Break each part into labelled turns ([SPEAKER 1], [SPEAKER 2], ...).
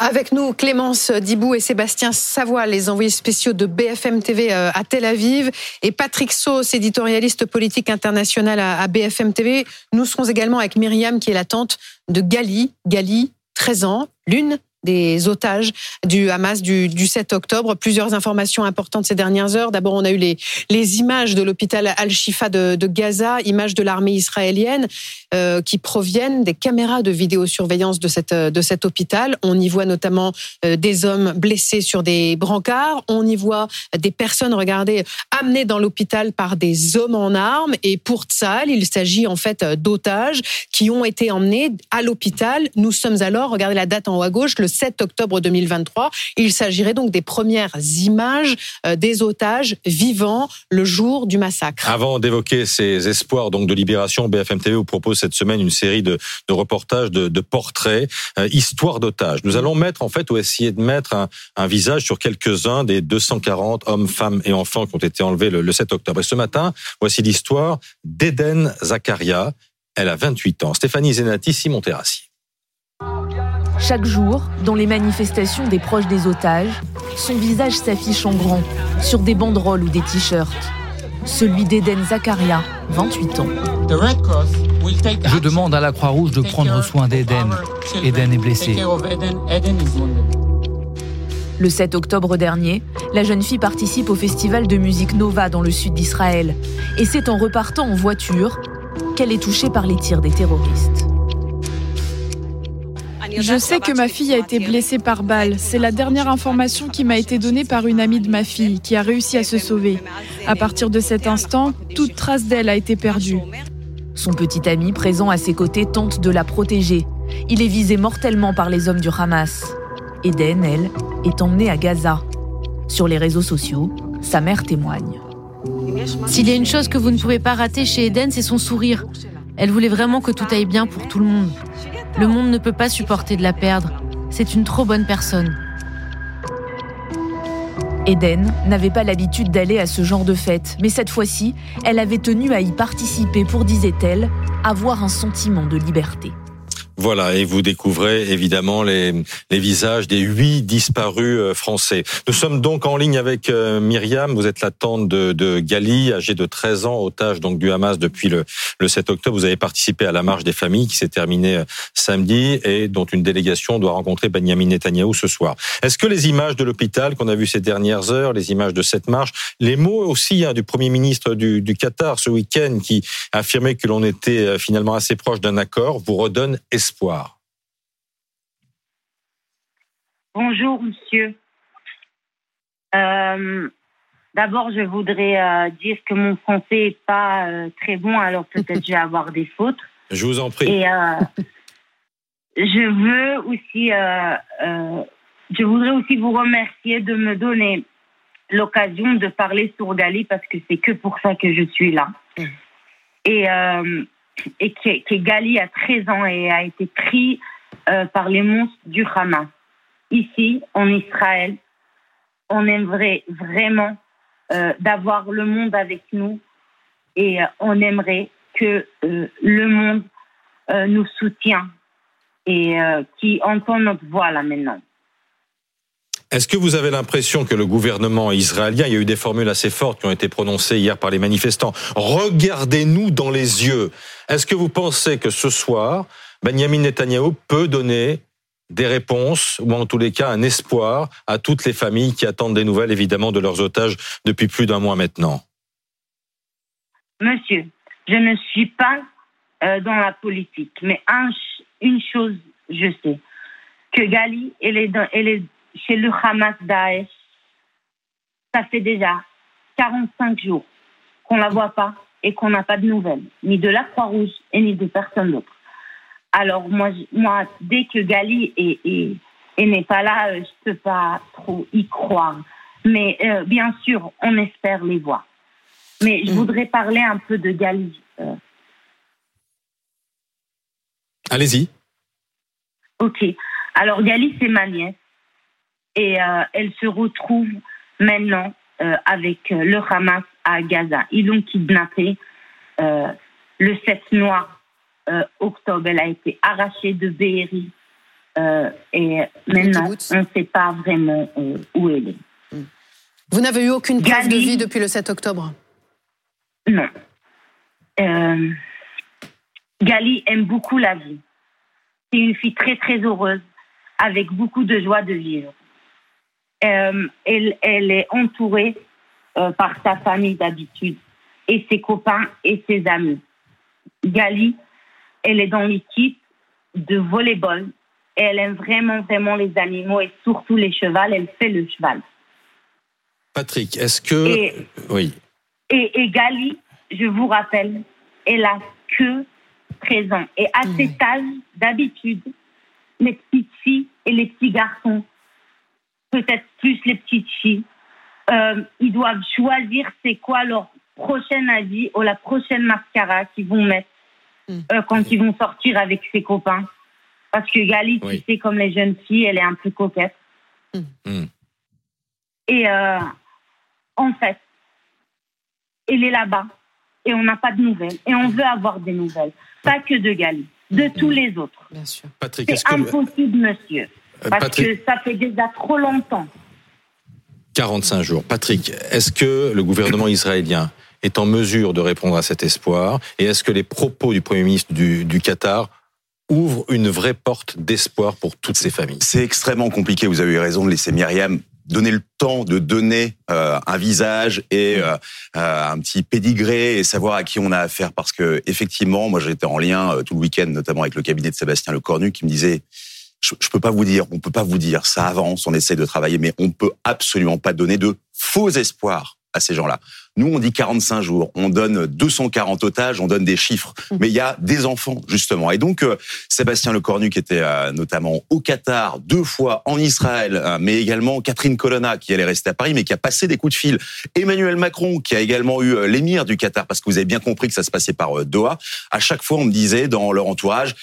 [SPEAKER 1] Avec nous, Clémence Dibou et Sébastien Savoie, les envoyés spéciaux de BFM TV euh, à Tel Aviv, et Patrick Sauce, éditorialiste politique international à BFM TV. Nous serons également avec Myriam, qui est la tante de Gali. Gali, 13 ans, l'une des otages du Hamas du, du, 7 octobre. Plusieurs informations importantes ces dernières heures. D'abord, on a eu les, images de l'hôpital Al-Shifa de, Gaza, images de l'armée israélienne euh, qui proviennent des caméras de vidéosurveillance de, cet hôpital. On y voit notamment euh, des hommes blessés sur des brancards. On y voit des personnes, regardez, amenées dans l'hôpital par des hommes en armes. Et pour Tzal, il s'agit en fait d'otages qui ont été emmenés à l'hôpital. Nous sommes alors, regardez la date en haut à gauche, 7 octobre 2023. Il s'agirait donc des premières images euh, des otages vivants le jour du massacre.
[SPEAKER 2] Avant d'évoquer ces espoirs donc de libération, BFM TV vous propose cette semaine une série de, reportages, de, portraits, euh, histoire d'otages. Nous allons mettre en fait ou essayer de mettre un, un visage sur quelques-uns des 240 hommes, femmes et enfants qui ont été enlevés le, le 7 octobre. Et ce matin, voici l'histoire d'Eden Zakaria. Elle a 28 ans. Stéphanie Zenati, Simon Terrassi.
[SPEAKER 3] Chaque jour, dans les manifestations des proches des otages, son visage s'affiche en grand sur des banderoles ou des t-shirts. Celui d'Eden Zakaria, 28 ans.
[SPEAKER 4] Je demande à la Croix-Rouge de prendre soin d'Eden. Eden est blessé.
[SPEAKER 3] Le 7 octobre dernier, la jeune fille participe au festival de musique Nova dans le sud d'Israël. Et c'est en repartant en voiture qu'elle est touchée par les tirs des terroristes.
[SPEAKER 5] Je sais que ma fille a été blessée par balle. C'est la dernière information qui m'a été donnée par une amie de ma fille qui a réussi à se sauver. À partir de cet instant, toute trace d'elle a été perdue.
[SPEAKER 3] Son petit ami présent à ses côtés tente de la protéger. Il est visé mortellement par les hommes du Hamas. Eden, elle, est emmenée à Gaza. Sur les réseaux sociaux, sa mère témoigne.
[SPEAKER 6] S'il y a une chose que vous ne pouvez pas rater chez Eden, c'est son sourire. Elle voulait vraiment que tout aille bien pour tout le monde. Le monde ne peut pas supporter de la perdre. C'est une trop bonne personne.
[SPEAKER 3] Eden n'avait pas l'habitude d'aller à ce genre de fête, mais cette fois-ci, elle avait tenu à y participer pour, disait-elle, avoir un sentiment de liberté.
[SPEAKER 2] Voilà, et vous découvrez évidemment les, les visages des huit disparus euh, français. Nous sommes donc en ligne avec euh, Myriam, vous êtes la tante de, de Gali, âgée de 13 ans, otage donc du Hamas depuis le, le 7 octobre. Vous avez participé à la marche des familles qui s'est terminée euh, samedi et dont une délégation doit rencontrer Benjamin Netanyahou ce soir. Est-ce que les images de l'hôpital qu'on a vues ces dernières heures, les images de cette marche, les mots aussi hein, du Premier ministre du, du Qatar ce week-end qui affirmait que l'on était finalement assez proche d'un accord, vous redonnent espoir espoir.
[SPEAKER 7] Bonjour, monsieur. Euh, D'abord, je voudrais euh, dire que mon français n'est pas euh, très bon, alors peut-être je vais avoir des fautes.
[SPEAKER 2] Je vous en prie.
[SPEAKER 7] Et euh, je veux aussi, euh, euh, je voudrais aussi vous remercier de me donner l'occasion de parler sur Gali parce que c'est que pour ça que je suis là.
[SPEAKER 2] Mm.
[SPEAKER 7] Et que, que Gali a 13 ans et a été pris euh, par les monstres du Hamas. Ici, en Israël, on aimerait vraiment euh, d'avoir le monde avec nous et euh, on aimerait que le monde nous soutienne et qui entend notre voix là maintenant.
[SPEAKER 2] Est-ce que vous avez l'impression que le gouvernement israélien, il y a eu des formules assez fortes qui ont été prononcées hier par les manifestants, regardez-nous dans les yeux. Est-ce que vous pensez que ce soir, Benjamin Netanyahu peut donner des réponses, ou en tous les cas un espoir à toutes les familles qui attendent des nouvelles, évidemment, de leurs otages depuis plus d'un mois maintenant?
[SPEAKER 7] Monsieur, je ne suis pas euh, dans la politique, mais un, une chose, je sais, que Gali, elle est chez le Hamas Daesh. Ça fait déjà 45 jours qu'on la voit pas et qu'on n'a pas de nouvelles, ni de la Croix-Rouge et ni de personne d'autre. Alors moi, moi, dès que Gali est, est, est n'est pas là, euh, je peux pas trop y croire. Mais euh, bien sûr, on espère les voir. Mais je
[SPEAKER 2] Mm.
[SPEAKER 7] voudrais parler un peu de Gali. Euh,
[SPEAKER 2] Allez-y.
[SPEAKER 7] ok. Alors Gali, c'est ma nièce. Et euh, elle se retrouve maintenant euh, avec euh, le Hamas à Gaza. Ils l'ont kidnappée euh, le 7 noir octobre. Elle a été arrachée de Be'eri et maintenant, on ne sait pas vraiment où elle est.
[SPEAKER 1] Vous n'avez eu aucune preuve de vie depuis le 7 octobre?
[SPEAKER 7] Non. Gali aime beaucoup la vie. C'est une fille très très heureuse, avec beaucoup de joie de vivre. Elle, elle est entourée euh, par sa famille d'habitude et ses copains et ses amis. Gali, elle est dans l'équipe de volleyball et elle aime vraiment, vraiment les animaux et surtout les chevals. Elle fait le cheval.
[SPEAKER 2] Patrick, est-ce que... oui.
[SPEAKER 7] Et, et, Gali, je vous rappelle, elle a que 13 ans. Et à cet âge, d'habitude, les petites filles et les petits garçons, peut-être plus les petites filles, euh, ils doivent choisir c'est quoi leur prochain avis ou la prochaine mascara qu'ils vont mettre hmm. euh, quand ils vont sortir avec ses copains. Parce que Gali, tu sais, comme les jeunes filles, elle est un peu coquette. Hmm. Hmm. Et euh, en fait, elle est là-bas et on n'a pas de nouvelles. Et on veut avoir des nouvelles. Pas que de Gali, de tous les autres. Bien sûr. C'est impossible, monsieur. Parce que ça fait déjà trop longtemps.
[SPEAKER 2] 45 jours. Patrick, est-ce que le gouvernement israélien est en mesure de répondre à cet espoir Et est-ce que les propos du Premier ministre du, Qatar ouvrent une vraie porte d'espoir pour toutes ces familles?
[SPEAKER 8] C'est extrêmement compliqué, vous avez eu raison de laisser Myriam donner le temps de donner euh, un visage et euh, euh, un petit pédigré et savoir à qui on a affaire parce que effectivement moi j'étais en lien tout le week-end notamment avec le cabinet de Sébastien Lecornu qui me disait je, je peux pas vous dire, on peut pas vous dire, ça avance, on essaie de travailler, mais on peut absolument pas donner de faux espoirs à ces gens-là. Nous, on dit 45 jours, on donne 240 otages, on donne des chiffres, mmh. mais il y a des enfants justement. Et donc, euh, Sébastien Lecornu, qui était euh, notamment au Qatar, deux fois en Israël, euh, mais également Catherine Colonna, qui allait rester à Paris, mais qui a passé des coups de fil. Emmanuel Macron, qui a également eu l'émir du Qatar, parce que vous avez bien compris que ça se passait par Doha. À chaque fois, on me disait dans leur entourage,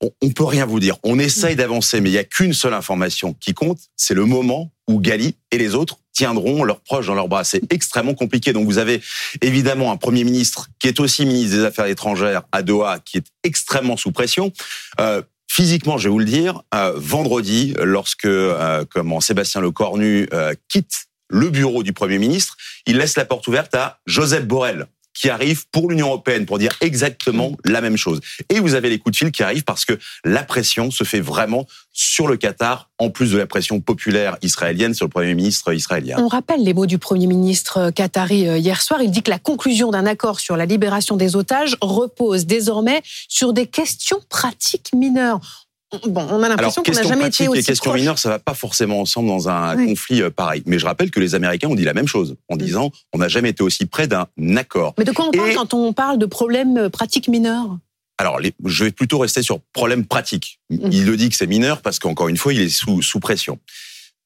[SPEAKER 8] on, on peut rien vous dire. On essaye d'avancer, mais il y a qu'une seule information qui compte, c'est le moment où Gali et les autres tiendront leurs proches dans leurs bras. C'est extrêmement compliqué. Donc vous avez évidemment un Premier ministre qui est aussi ministre des Affaires étrangères à Doha, qui est extrêmement sous pression. Euh, physiquement, je vais vous le dire, euh, vendredi, lorsque euh, comment Sébastien Lecornu euh, quitte le bureau du Premier ministre, il laisse la porte ouverte à Joseph Borrell, qui arrivent pour l'Union européenne pour dire exactement la même chose. Et vous avez les coups de fil qui arrivent parce que la pression se fait vraiment sur le Qatar, en plus de la pression populaire israélienne sur le Premier ministre israélien.
[SPEAKER 1] On rappelle les mots du Premier ministre qatari euh, hier soir. Il dit que la conclusion d'un accord sur la libération des otages repose désormais sur des questions pratiques mineures. Bon, on a l'impression qu'on n'a jamais été aussi
[SPEAKER 8] et questions mineures, ça va pas forcément ensemble dans un conflit euh, pareil. Mais je rappelle que les Américains ont dit la même chose en mm. disant on n'a jamais été aussi près d'un accord.
[SPEAKER 1] Mais de quoi on parle quand on parle de problèmes euh, pratiques mineurs?
[SPEAKER 8] Alors, je vais plutôt rester sur problème pratique. Mm. Il le dit que c'est mineur parce qu'encore une fois, il est sous, sous pression.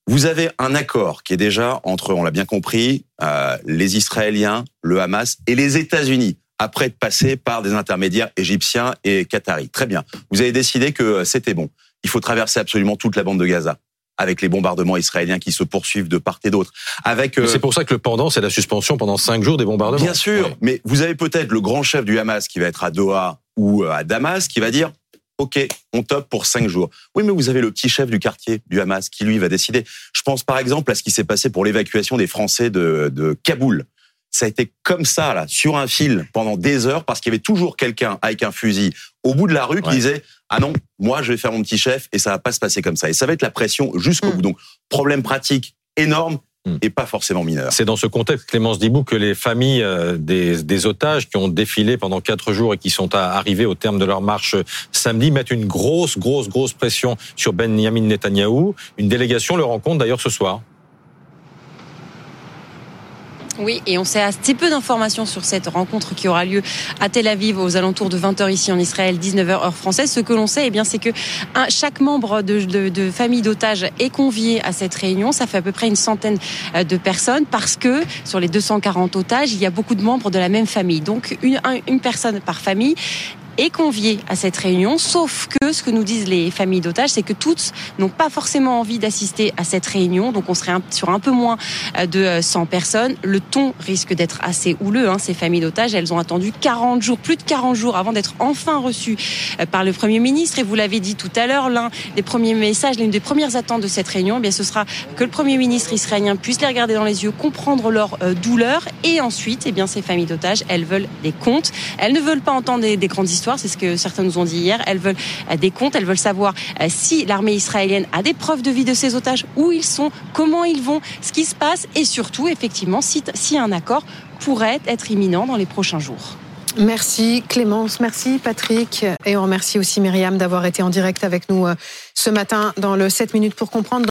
[SPEAKER 8] Vous avez un accord qui est déjà entre, on l'a bien compris, euh, les Israéliens, le Hamas et les États-Unis après de passer par des intermédiaires égyptiens et qataris. Très bien. Vous avez décidé que c'était bon. Il faut traverser absolument toute la bande de Gaza avec les bombardements israéliens qui se poursuivent de part et d'autre. Avec
[SPEAKER 2] euh, c'est pour ça que le pendant c'est la suspension pendant cinq jours des bombardements.
[SPEAKER 8] Bien sûr, mais vous avez peut-être le grand chef du Hamas qui va être à Doha ou euh, à Damas qui va dire OK, on top pour cinq jours. Oui, mais vous avez le petit chef du quartier du Hamas qui lui va décider. Je pense par exemple à ce qui s'est passé pour l'évacuation des Français de, de Kaboul ça a été comme ça, là, sur un fil pendant des heures, parce qu'il y avait toujours quelqu'un avec un fusil au bout de la rue qui disait Ah non, moi je vais faire mon petit chef et ça va pas se passer comme ça. Et ça va être la pression jusqu'au mm. bout. Donc, problème pratique énorme mm. et pas forcément mineur.
[SPEAKER 2] C'est dans ce contexte, Clémence Dibou, que les familles euh, des, des, otages qui ont défilé pendant quatre jours et qui sont arrivés au terme de leur marche samedi mettent une grosse, grosse, grosse pression sur Benjamin Netanyahou. Une délégation le rencontre d'ailleurs ce soir.
[SPEAKER 9] Oui, et on sait assez peu d'informations sur cette rencontre qui aura lieu à Tel Aviv aux alentours de 20h ici en Israël, 19h heure française. Ce que l'on sait, eh bien, c'est que chaque membre de, famille d'otages est convié à cette réunion. Ça fait à peu près une centaine euh, de personnes parce que sur les 240 otages, il y a beaucoup de membres de la même famille. Donc une personne par famille est convié à cette réunion, sauf que ce que nous disent les familles d'otages, c'est que toutes n'ont pas forcément envie d'assister à cette réunion, donc on serait sur un peu moins euh, de 100 euh, personnes. Le ton risque d'être assez houleux. Hein, ces familles d'otages, elles ont attendu 40 jours, plus de 40 jours avant d'être enfin reçues euh, par le Premier ministre. Et vous l'avez dit tout à l'heure, l'un des premiers messages, l'une des premières attentes de cette réunion, eh bien, ce sera que le Premier ministre israélien puisse les regarder dans les yeux, comprendre leur douleur, et ensuite, eh bien, ces familles d'otages, elles veulent des comptes. Elles ne veulent pas entendre des, des grandes histoires, c'est ce que certains nous ont dit hier. Elles veulent des comptes, elles veulent savoir si l'armée israélienne a des preuves de vie de ces otages, où ils sont, comment ils vont, ce qui se passe, et surtout, effectivement, si, si un accord pourrait être imminent dans les prochains jours.
[SPEAKER 1] Merci Clémence, merci Patrick et on remercie aussi Myriam d'avoir été en direct avec nous euh, ce matin dans le 7 minutes pour comprendre.